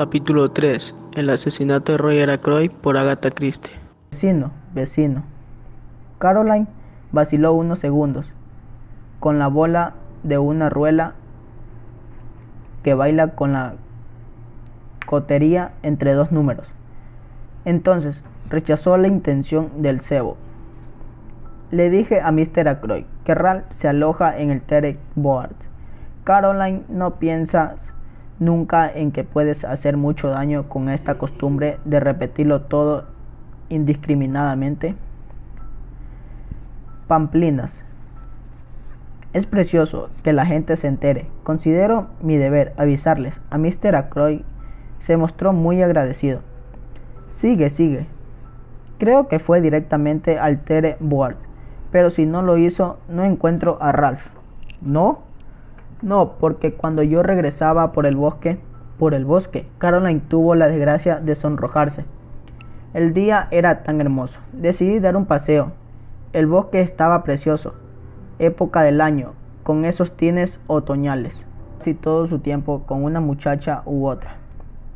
Capítulo 3. El asesinato de Roger Ackroyd por Agatha Christie. Vecino, vecino. Caroline vaciló unos segundos con la bola de una ruela que baila con la cotería entre dos números. Entonces rechazó la intención del cebo. Le dije a Mr. Ackroyd que Ralph se aloja en el Terek Board. Caroline, no piensas nunca en que puedes hacer mucho daño con esta costumbre de repetirlo todo indiscriminadamente. Pamplinas. Es precioso que la gente se entere. Considero mi deber avisarles. A Mr. Ackroyd se mostró muy agradecido. Sigue, sigue. Creo que fue directamente al Tere Board, pero si no lo hizo, no encuentro a Ralph. ¿No? No, porque cuando yo regresaba por el bosque, por el bosque, Caroline tuvo la desgracia de sonrojarse. El día era tan hermoso. Decidí dar un paseo. El bosque estaba precioso. Época del año, con esos tines otoñales. Casi todo su tiempo con una muchacha u otra.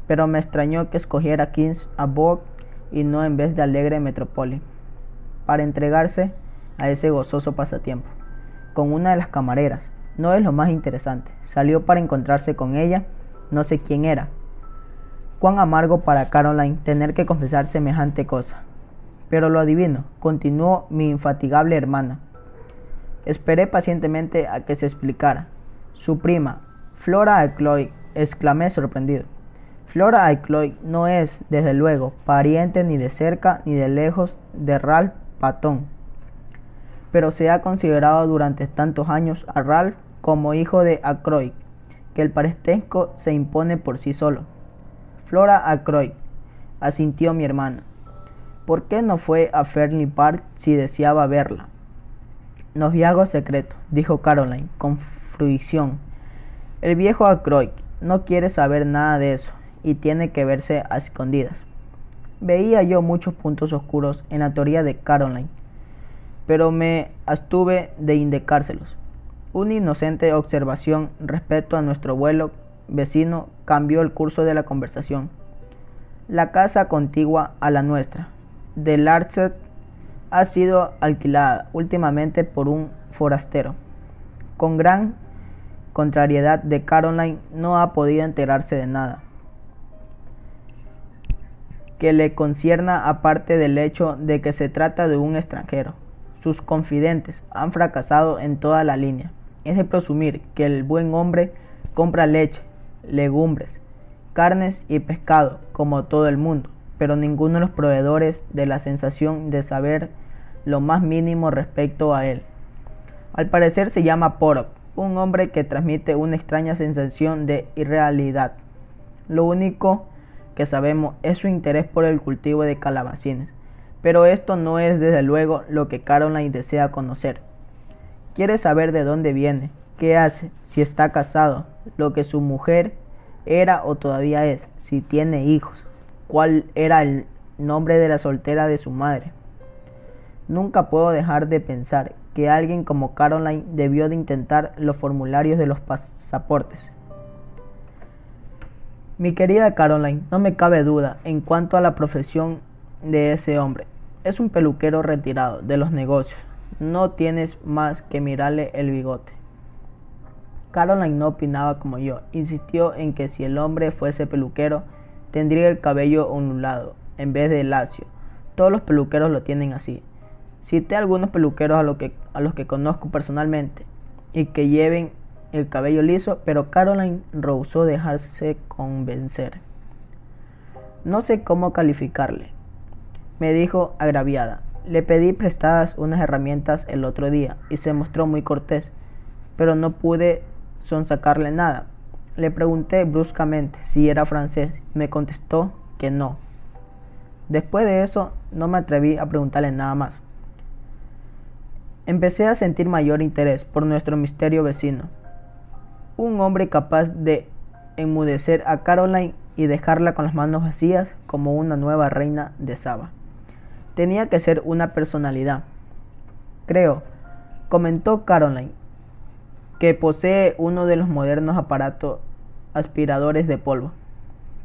Pero me extrañó que escogiera Kings Abog y no en vez de Alegre Metropoli. Para entregarse a ese gozoso pasatiempo. Con una de las camareras. No es lo más interesante. Salió para encontrarse con ella. No sé quién era. Cuán amargo para Caroline tener que confesar semejante cosa. Pero lo adivino, continuó mi infatigable hermana. Esperé pacientemente a que se explicara. Su prima, Flora Ackloy, exclamé sorprendido. Flora Ackloy no es, desde luego, pariente ni de cerca ni de lejos de Ralph Patton, pero se ha considerado durante tantos años a Ralph como hijo de Ackroyd, que el parentesco se impone por sí solo. Flora Ackroyd, asintió mi hermana. ¿Por qué no fue a Fernley Park si deseaba verla? Noviago secreto, dijo Caroline con fruición. El viejo Ackroyd no quiere saber nada de eso y tiene que verse a escondidas. Veía yo muchos puntos oscuros en la teoría de Caroline, pero me abstuve de indicárselos. Una inocente observación respecto a nuestro vuelo vecino cambió el curso de la conversación. La casa contigua a la nuestra, de Larchet, ha sido alquilada últimamente por un forastero. Con gran contrariedad de Caroline no ha podido enterarse de nada que le concierna aparte del hecho de que se trata de un extranjero. Sus confidentes han fracasado en toda la línea. Es de presumir que el buen hombre compra leche, legumbres, carnes y pescado, como todo el mundo, pero ninguno de los proveedores de la sensación de saber lo más mínimo respecto a él. Al parecer se llama Porok, un hombre que transmite una extraña sensación de irrealidad. Lo único que sabemos es su interés por el cultivo de calabacines, pero esto no es desde luego lo que Caroline desea conocer. Quiere saber de dónde viene, qué hace, si está casado, lo que su mujer era o todavía es, si tiene hijos, cuál era el nombre de la soltera de su madre. Nunca puedo dejar de pensar que alguien como Caroline debió de intentar los formularios de los pasaportes. Mi querida Caroline, no me cabe duda en cuanto a la profesión de ese hombre. Es un peluquero retirado de los negocios. No tienes más que mirarle el bigote. Caroline no opinaba como yo. Insistió en que si el hombre fuese peluquero, tendría el cabello ondulado en vez de lacio. Todos los peluqueros lo tienen así. Cité algunos peluqueros a, a los que conozco personalmente y que lleven el cabello liso, pero Caroline rehusó dejarse convencer. No sé cómo calificarle, me dijo agraviada. Le pedí prestadas unas herramientas el otro día y se mostró muy cortés, pero no pude son sacarle nada. Le pregunté bruscamente si era francés. Me contestó que no. Después de eso no me atreví a preguntarle nada más. Empecé a sentir mayor interés por nuestro misterio vecino. Un hombre capaz de enmudecer a Caroline y dejarla con las manos vacías como una nueva reina de Saba. Tenía que ser una personalidad. Creo, comentó Caroline, que posee uno de los modernos aparatos aspiradores de polvo.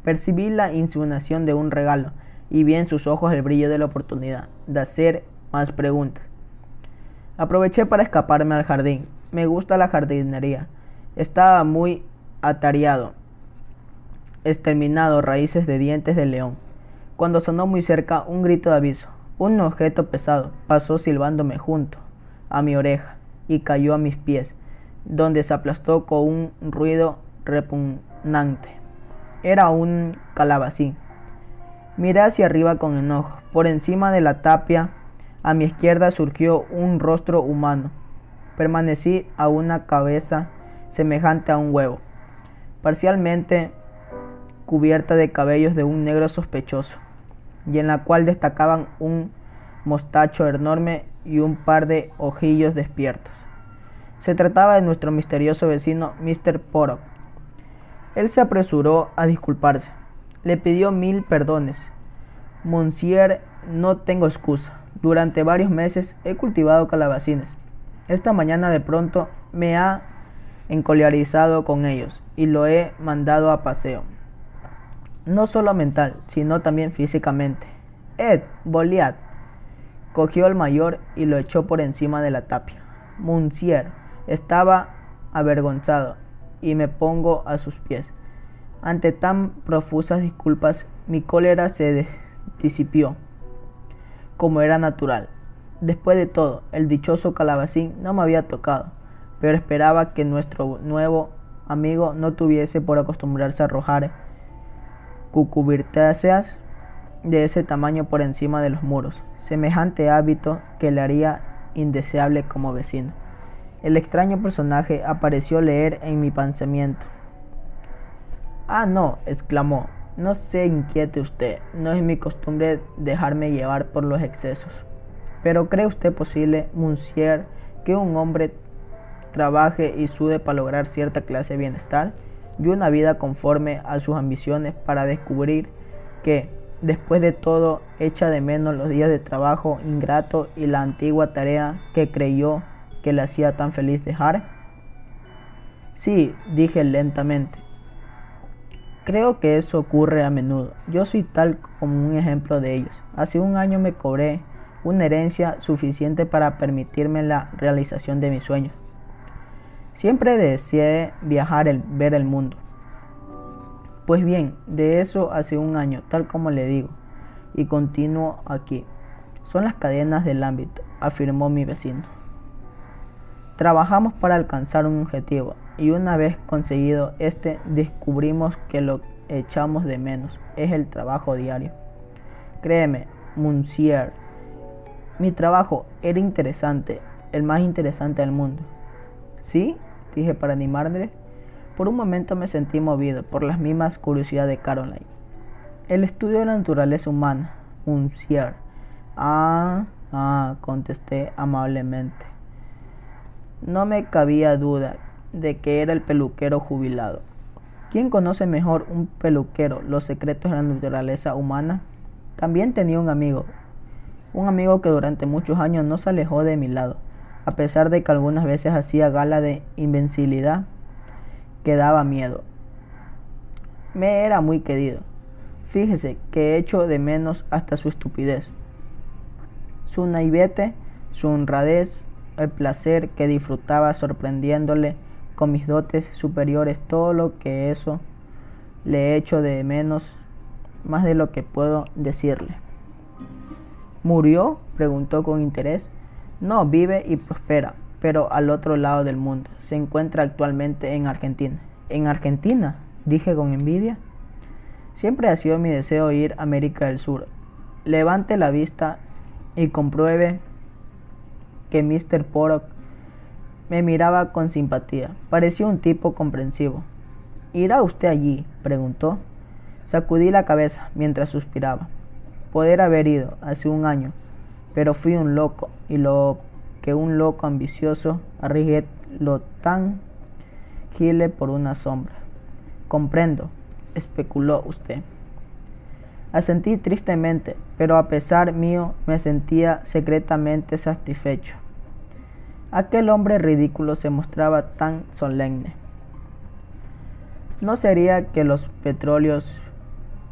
Percibí la insinuación de un regalo y vi en sus ojos el brillo de la oportunidad de hacer más preguntas. Aproveché para escaparme al jardín. Me gusta la jardinería. Estaba muy atareado, exterminado raíces de dientes de león. Cuando sonó muy cerca un grito de aviso, un objeto pesado pasó silbándome junto a mi oreja y cayó a mis pies, donde se aplastó con un ruido repugnante. Era un calabacín. Miré hacia arriba con enojo. Por encima de la tapia, a mi izquierda surgió un rostro humano. Permanecí a una cabeza semejante a un huevo, parcialmente cubierta de cabellos de un negro sospechoso, y en la cual destacaban un mostacho enorme y un par de ojillos despiertos. Se trataba de nuestro misterioso vecino Mr. Porok. Él se apresuró a disculparse. Le pidió mil perdones. Monsieur, no tengo excusa. Durante varios meses he cultivado calabacines. Esta mañana de pronto me ha encolerizado con ellos y lo he mandado a paseo. No solo mental, sino también físicamente. Ed, Boliat, cogió al mayor y lo echó por encima de la tapia. Monsieur estaba avergonzado y me pongo a sus pies. Ante tan profusas disculpas, mi cólera se disipió, como era natural. Después de todo, el dichoso calabacín no me había tocado, pero esperaba que nuestro nuevo amigo no tuviese por acostumbrarse a arrojar cucubirtáceas de ese tamaño por encima de los muros, semejante hábito que le haría indeseable como vecino. El extraño personaje apareció leer en mi pensamiento. Ah, no, exclamó, no se inquiete usted, no es mi costumbre dejarme llevar por los excesos. Pero ¿cree usted posible, Monsieur, que un hombre trabaje y sude para lograr cierta clase de bienestar y una vida conforme a sus ambiciones para descubrir que, después de todo, echa de menos los días de trabajo ingrato y la antigua tarea que creyó que le hacía tan feliz dejar? Sí, dije lentamente. Creo que eso ocurre a menudo. Yo soy tal como un ejemplo de ellos. Hace un año me cobré una herencia suficiente para permitirme la realización de mis sueños. Siempre deseé viajar, el, ver el mundo. Pues bien, de eso hace un año, tal como le digo, y continúo aquí. Son las cadenas del ámbito, afirmó mi vecino. Trabajamos para alcanzar un objetivo y una vez conseguido este descubrimos que lo echamos de menos es el trabajo diario. Créeme, Monsieur, mi trabajo era interesante, el más interesante del mundo. ¿Sí? dije para animarle. Por un momento me sentí movido por las mismas curiosidades de Caroline. El estudio de la naturaleza humana, Monsieur. Ah, ah, contesté amablemente. No me cabía duda de que era el peluquero jubilado. ¿Quién conoce mejor un peluquero los secretos de la naturaleza humana? También tenía un amigo, un amigo que durante muchos años no se alejó de mi lado, a pesar de que algunas veces hacía gala de invencibilidad que daba miedo. Me era muy querido. Fíjese que he hecho de menos hasta su estupidez, su naivete, su honradez, el placer que disfrutaba sorprendiéndole con mis dotes superiores, todo lo que eso le he hecho de menos, más de lo que puedo decirle. ¿Murió? preguntó con interés. No, vive y prospera, pero al otro lado del mundo. Se encuentra actualmente en Argentina. ¿En Argentina? dije con envidia. Siempre ha sido mi deseo ir a América del Sur. Levante la vista y compruebe que Mr. Porok me miraba con simpatía. Parecía un tipo comprensivo. ¿Irá usted allí? preguntó. Sacudí la cabeza mientras suspiraba. Poder haber ido hace un año, pero fui un loco y lo que un loco ambicioso arriesgué lo tan gile por una sombra. Comprendo, especuló usted. Asentí tristemente, pero a pesar mío me sentía secretamente satisfecho. Aquel hombre ridículo se mostraba tan solemne. ¿No sería que los petróleos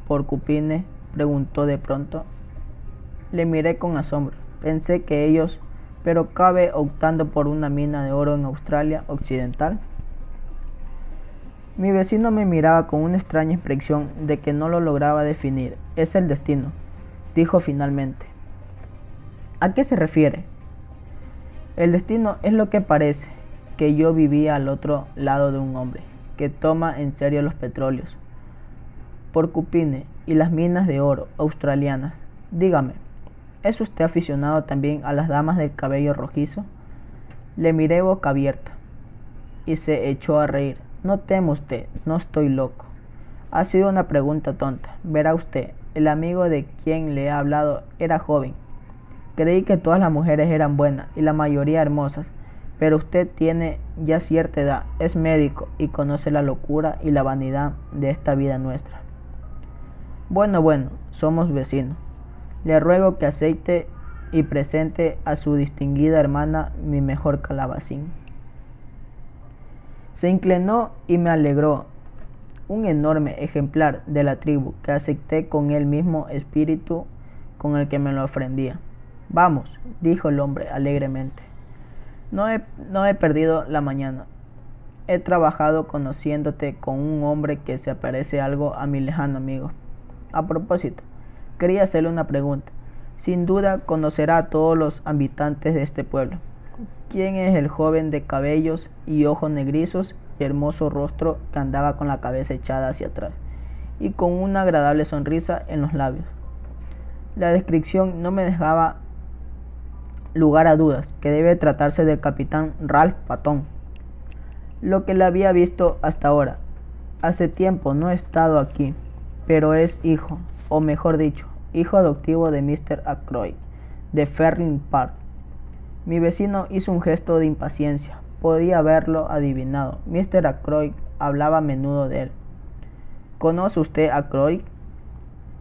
porcupine? preguntó de pronto. Le miré con asombro. Pensé que ellos, pero cabe optando por una mina de oro en Australia Occidental. Mi vecino me miraba con una extraña expresión de que no lo lograba definir. Es el destino, dijo finalmente. ¿A qué se refiere? El destino es lo que parece, que yo vivía al otro lado de un hombre, que toma en serio los petróleos, porcupine y las minas de oro australianas. Dígame, ¿Es usted aficionado también a las damas del cabello rojizo? Le miré boca abierta y se echó a reír. No teme usted, no estoy loco. Ha sido una pregunta tonta. Verá usted, el amigo de quien le he hablado era joven. Creí que todas las mujeres eran buenas y la mayoría hermosas, pero usted tiene ya cierta edad, es médico y conoce la locura y la vanidad de esta vida nuestra. Bueno, bueno, somos vecinos. Le ruego que aceite y presente a su distinguida hermana mi mejor calabacín. Se inclinó y me alegró. Un enorme ejemplar de la tribu que acepté con el mismo espíritu con el que me lo ofrendía. Vamos, dijo el hombre alegremente. No he, no he perdido la mañana. He trabajado conociéndote con un hombre que se aparece algo a mi lejano amigo. A propósito, Quería hacerle una pregunta. Sin duda conocerá a todos los habitantes de este pueblo. ¿Quién es el joven de cabellos y ojos negrizos y hermoso rostro que andaba con la cabeza echada hacia atrás y con una agradable sonrisa en los labios? La descripción no me dejaba lugar a dudas que debe tratarse del capitán Ralph Patton. Lo que le había visto hasta ahora. Hace tiempo no he estado aquí, pero es hijo, o mejor dicho, hijo adoptivo de Mr. Ackroyd, de Ferling Park. Mi vecino hizo un gesto de impaciencia. Podía haberlo adivinado. Mr. Ackroyd hablaba a menudo de él. ¿Conoce usted a Ackroyd?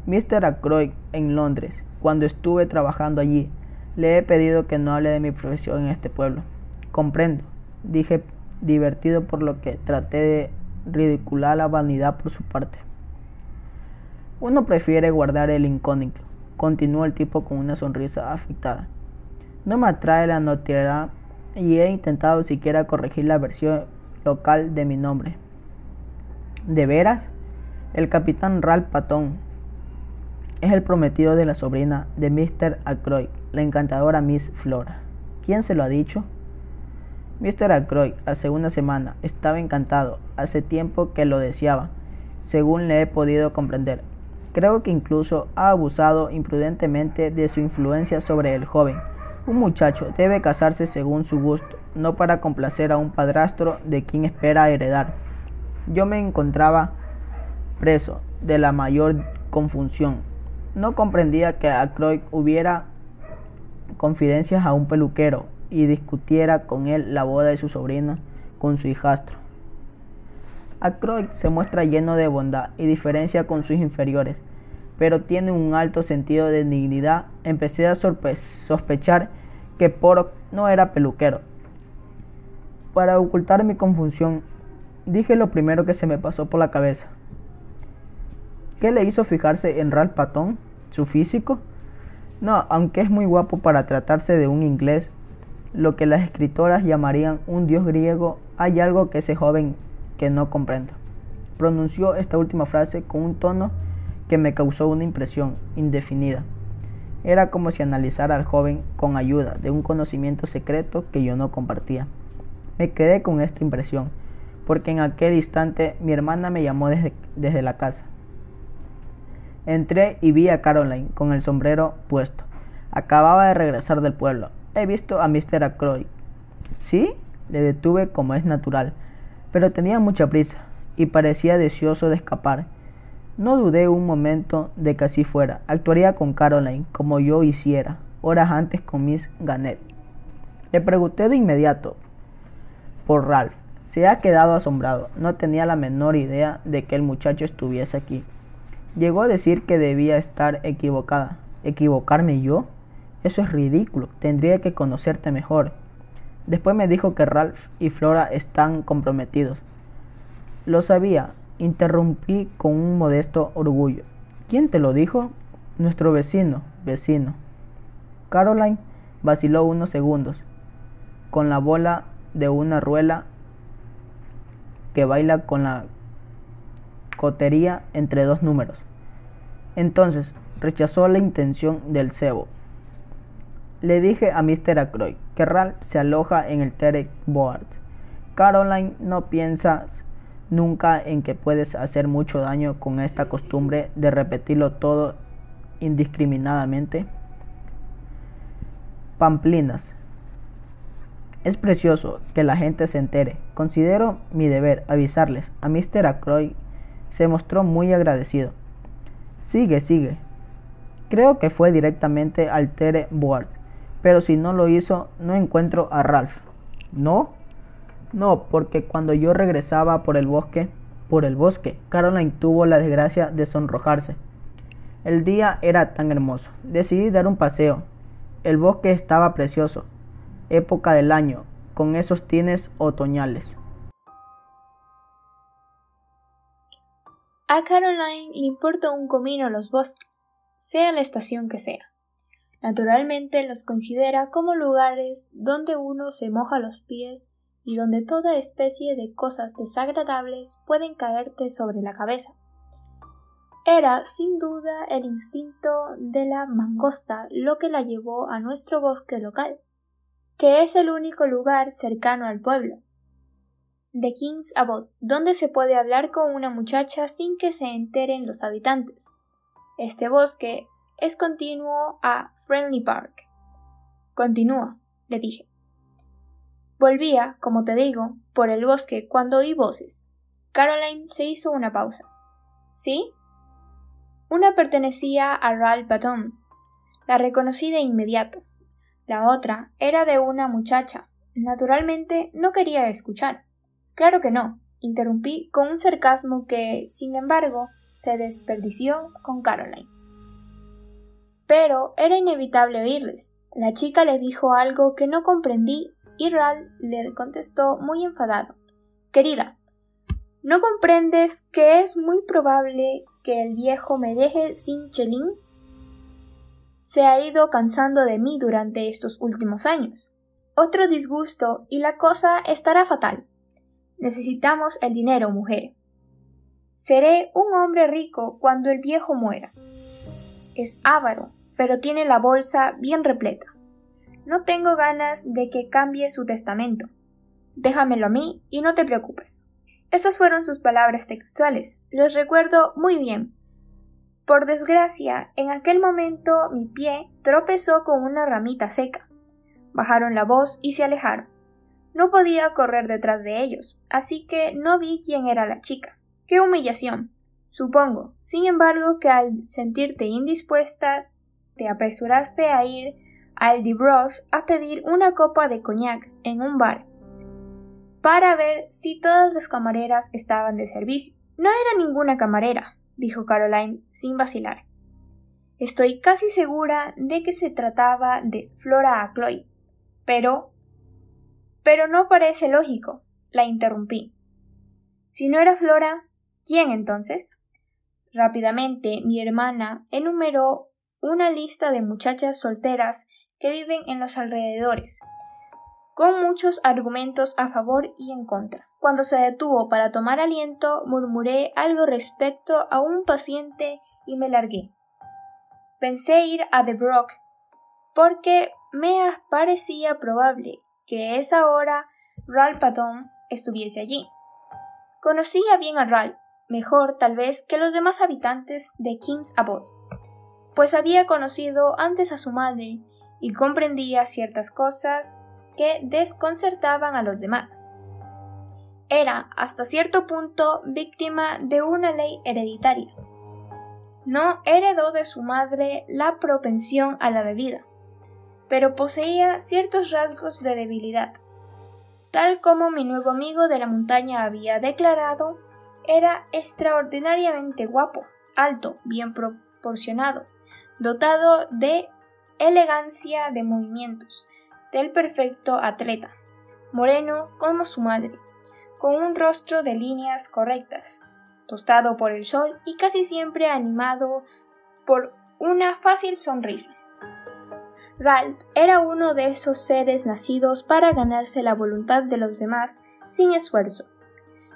Mr. Ackroyd en Londres. Cuando estuve trabajando allí, le he pedido que no hable de mi profesión en este pueblo. Comprendo, dije divertido por lo que traté de ridicular la vanidad por su parte. Uno prefiere guardar el incógnito, continuó el tipo con una sonrisa afectada. No me atrae la notoriedad y he intentado siquiera corregir la versión local de mi nombre. ¿De veras? El capitán Ralph Patton es el prometido de la sobrina de Mr. Ackroyd, la encantadora Miss Flora. ¿Quién se lo ha dicho? Mr. Ackroyd, hace una semana, estaba encantado. Hace tiempo que lo deseaba, según le he podido comprender. Creo que incluso ha abusado imprudentemente de su influencia sobre el joven. Un muchacho debe casarse según su gusto, no para complacer a un padrastro de quien espera heredar. Yo me encontraba preso de la mayor confusión. No comprendía que Ackroyd hubiera confidencias a un peluquero y discutiera con él la boda de su sobrina con su hijastro. Ackroyd se muestra lleno de bondad y diferencia con sus inferiores, pero tiene un alto sentido de dignidad. Empecé a sospechar que Porok no era peluquero. Para ocultar mi confusión, dije lo primero que se me pasó por la cabeza. ¿Qué le hizo fijarse en Ralph Patton? ¿Su físico? No, aunque es muy guapo para tratarse de un inglés, lo que las escritoras llamarían un dios griego, hay algo que ese joven que no comprendo. Pronunció esta última frase con un tono que me causó una impresión indefinida. Era como si analizara al joven con ayuda de un conocimiento secreto que yo no compartía. Me quedé con esta impresión, porque en aquel instante mi hermana me llamó desde, desde la casa. Entré y vi a Caroline con el sombrero puesto. Acababa de regresar del pueblo. He visto a Mr. Ackroyd. ¿Sí? Le detuve como es natural pero tenía mucha prisa y parecía deseoso de escapar. No dudé un momento de que así fuera. Actuaría con Caroline como yo hiciera, horas antes con Miss Gannett. Le pregunté de inmediato por Ralph. Se ha quedado asombrado. No tenía la menor idea de que el muchacho estuviese aquí. Llegó a decir que debía estar equivocada. ¿Equivocarme yo? Eso es ridículo. Tendría que conocerte mejor. Después me dijo que Ralph y Flora están comprometidos. Lo sabía, interrumpí con un modesto orgullo. ¿Quién te lo dijo? Nuestro vecino, vecino. Caroline vaciló unos segundos, con la bola de una ruela que baila con la cotería entre dos números. Entonces rechazó la intención del cebo. Le dije a Mr. Ackroyd que Ralph se aloja en el Terek Board. Caroline, no piensas nunca en que puedes hacer mucho daño con esta costumbre de repetirlo todo indiscriminadamente. Pamplinas. Es precioso que la gente se entere. Considero mi deber avisarles. A Mr. Ackroyd se mostró muy agradecido. Sigue, sigue. Creo que fue directamente al Tere Board, pero si no lo hizo, no encuentro a Ralph. ¿No? No, porque cuando yo regresaba por el bosque, por el bosque, Caroline tuvo la desgracia de sonrojarse. El día era tan hermoso. Decidí dar un paseo. El bosque estaba precioso. Época del año, con esos tines otoñales. A Caroline le importa un comino los bosques, sea la estación que sea. Naturalmente los considera como lugares donde uno se moja los pies y donde toda especie de cosas desagradables pueden caerte sobre la cabeza. Era, sin duda, el instinto de la mangosta lo que la llevó a nuestro bosque local, que es el único lugar cercano al pueblo, de King's Abbot, donde se puede hablar con una muchacha sin que se enteren los habitantes. Este bosque es continuo a Friendly Park. Continúa, le dije. Volvía, como te digo, por el bosque cuando oí voces. Caroline se hizo una pausa. ¿Sí? Una pertenecía a Ralph Baton. La reconocí de inmediato. La otra era de una muchacha. Naturalmente no quería escuchar. Claro que no, interrumpí con un sarcasmo que, sin embargo, se desperdició con Caroline. Pero era inevitable oírles. La chica le dijo algo que no comprendí y Ral le contestó muy enfadado. Querida, ¿no comprendes que es muy probable que el viejo me deje sin chelín? Se ha ido cansando de mí durante estos últimos años. Otro disgusto y la cosa estará fatal. Necesitamos el dinero, mujer. Seré un hombre rico cuando el viejo muera. Es avaro, pero tiene la bolsa bien repleta. No tengo ganas de que cambie su testamento. Déjamelo a mí y no te preocupes. Esas fueron sus palabras textuales. Los recuerdo muy bien. Por desgracia, en aquel momento mi pie tropezó con una ramita seca. Bajaron la voz y se alejaron. No podía correr detrás de ellos, así que no vi quién era la chica. ¡Qué humillación! Supongo, sin embargo, que al sentirte indispuesta te apresuraste a ir al Dibroche a pedir una copa de coñac en un bar para ver si todas las camareras estaban de servicio. No era ninguna camarera, dijo Caroline sin vacilar. Estoy casi segura de que se trataba de Flora Acloy, pero pero no parece lógico, la interrumpí. Si no era Flora, ¿quién entonces? Rápidamente mi hermana enumeró una lista de muchachas solteras que viven en los alrededores, con muchos argumentos a favor y en contra. Cuando se detuvo para tomar aliento, murmuré algo respecto a un paciente y me largué. Pensé ir a The Brook porque me parecía probable que esa hora Ralph Patton estuviese allí. Conocía bien a Ralph, mejor tal vez que los demás habitantes de King's Abbot, pues había conocido antes a su madre y comprendía ciertas cosas que desconcertaban a los demás. Era, hasta cierto punto, víctima de una ley hereditaria. No heredó de su madre la propensión a la bebida, pero poseía ciertos rasgos de debilidad. Tal como mi nuevo amigo de la montaña había declarado, era extraordinariamente guapo, alto, bien proporcionado, dotado de elegancia de movimientos, del perfecto atleta, moreno como su madre, con un rostro de líneas correctas, tostado por el sol y casi siempre animado por una fácil sonrisa. Ralph era uno de esos seres nacidos para ganarse la voluntad de los demás sin esfuerzo.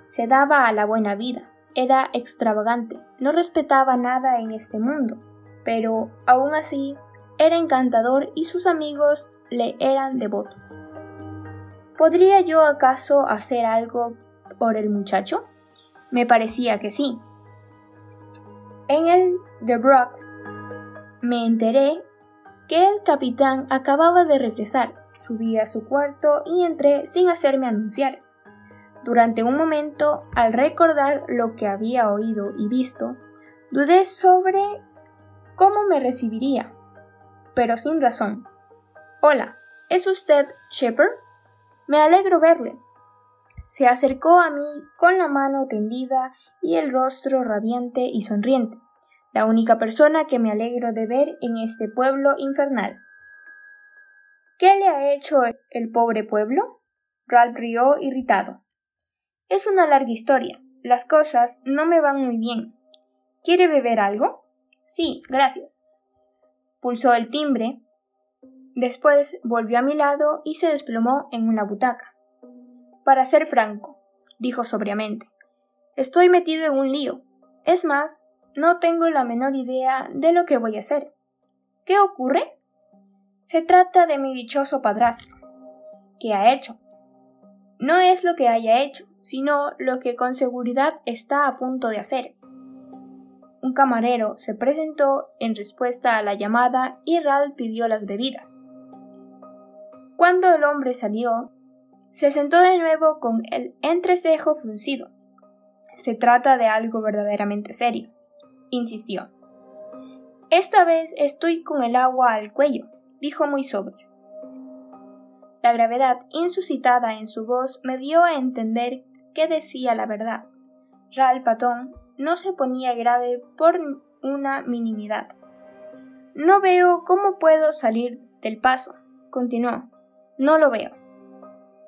Se daba a la buena vida, era extravagante, no respetaba nada en este mundo, pero aún así era encantador y sus amigos le eran devotos. ¿Podría yo acaso hacer algo por el muchacho? Me parecía que sí. En el The Brooks me enteré que el capitán acababa de regresar. Subí a su cuarto y entré sin hacerme anunciar. Durante un momento, al recordar lo que había oído y visto, dudé sobre cómo me recibiría, pero sin razón. Hola, ¿es usted Shepard? Me alegro verle. Se acercó a mí con la mano tendida y el rostro radiante y sonriente la única persona que me alegro de ver en este pueblo infernal. ¿Qué le ha hecho el pobre pueblo? Ralph rió irritado. Es una larga historia. Las cosas no me van muy bien. ¿Quiere beber algo? Sí, gracias. Pulsó el timbre. Después volvió a mi lado y se desplomó en una butaca. Para ser franco, dijo sobriamente, estoy metido en un lío. Es más, no tengo la menor idea de lo que voy a hacer. ¿Qué ocurre? Se trata de mi dichoso padrastro. ¿Qué ha hecho? No es lo que haya hecho, sino lo que con seguridad está a punto de hacer. Un camarero se presentó en respuesta a la llamada y Ral pidió las bebidas. Cuando el hombre salió, se sentó de nuevo con el entrecejo fruncido. Se trata de algo verdaderamente serio insistió. Esta vez estoy con el agua al cuello, dijo muy sobrio. La gravedad insuscitada en su voz me dio a entender que decía la verdad. Ral Patón no se ponía grave por una minimidad. No veo cómo puedo salir del paso, continuó. No lo veo.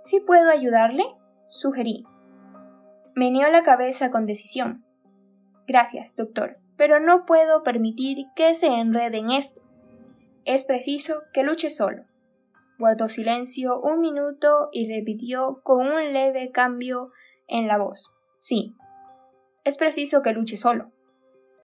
¿Sí puedo ayudarle? sugerí. Meneó la cabeza con decisión. Gracias, doctor pero no puedo permitir que se enrede en esto. Es preciso que luche solo. Guardó silencio un minuto y repitió con un leve cambio en la voz. Sí, es preciso que luche solo.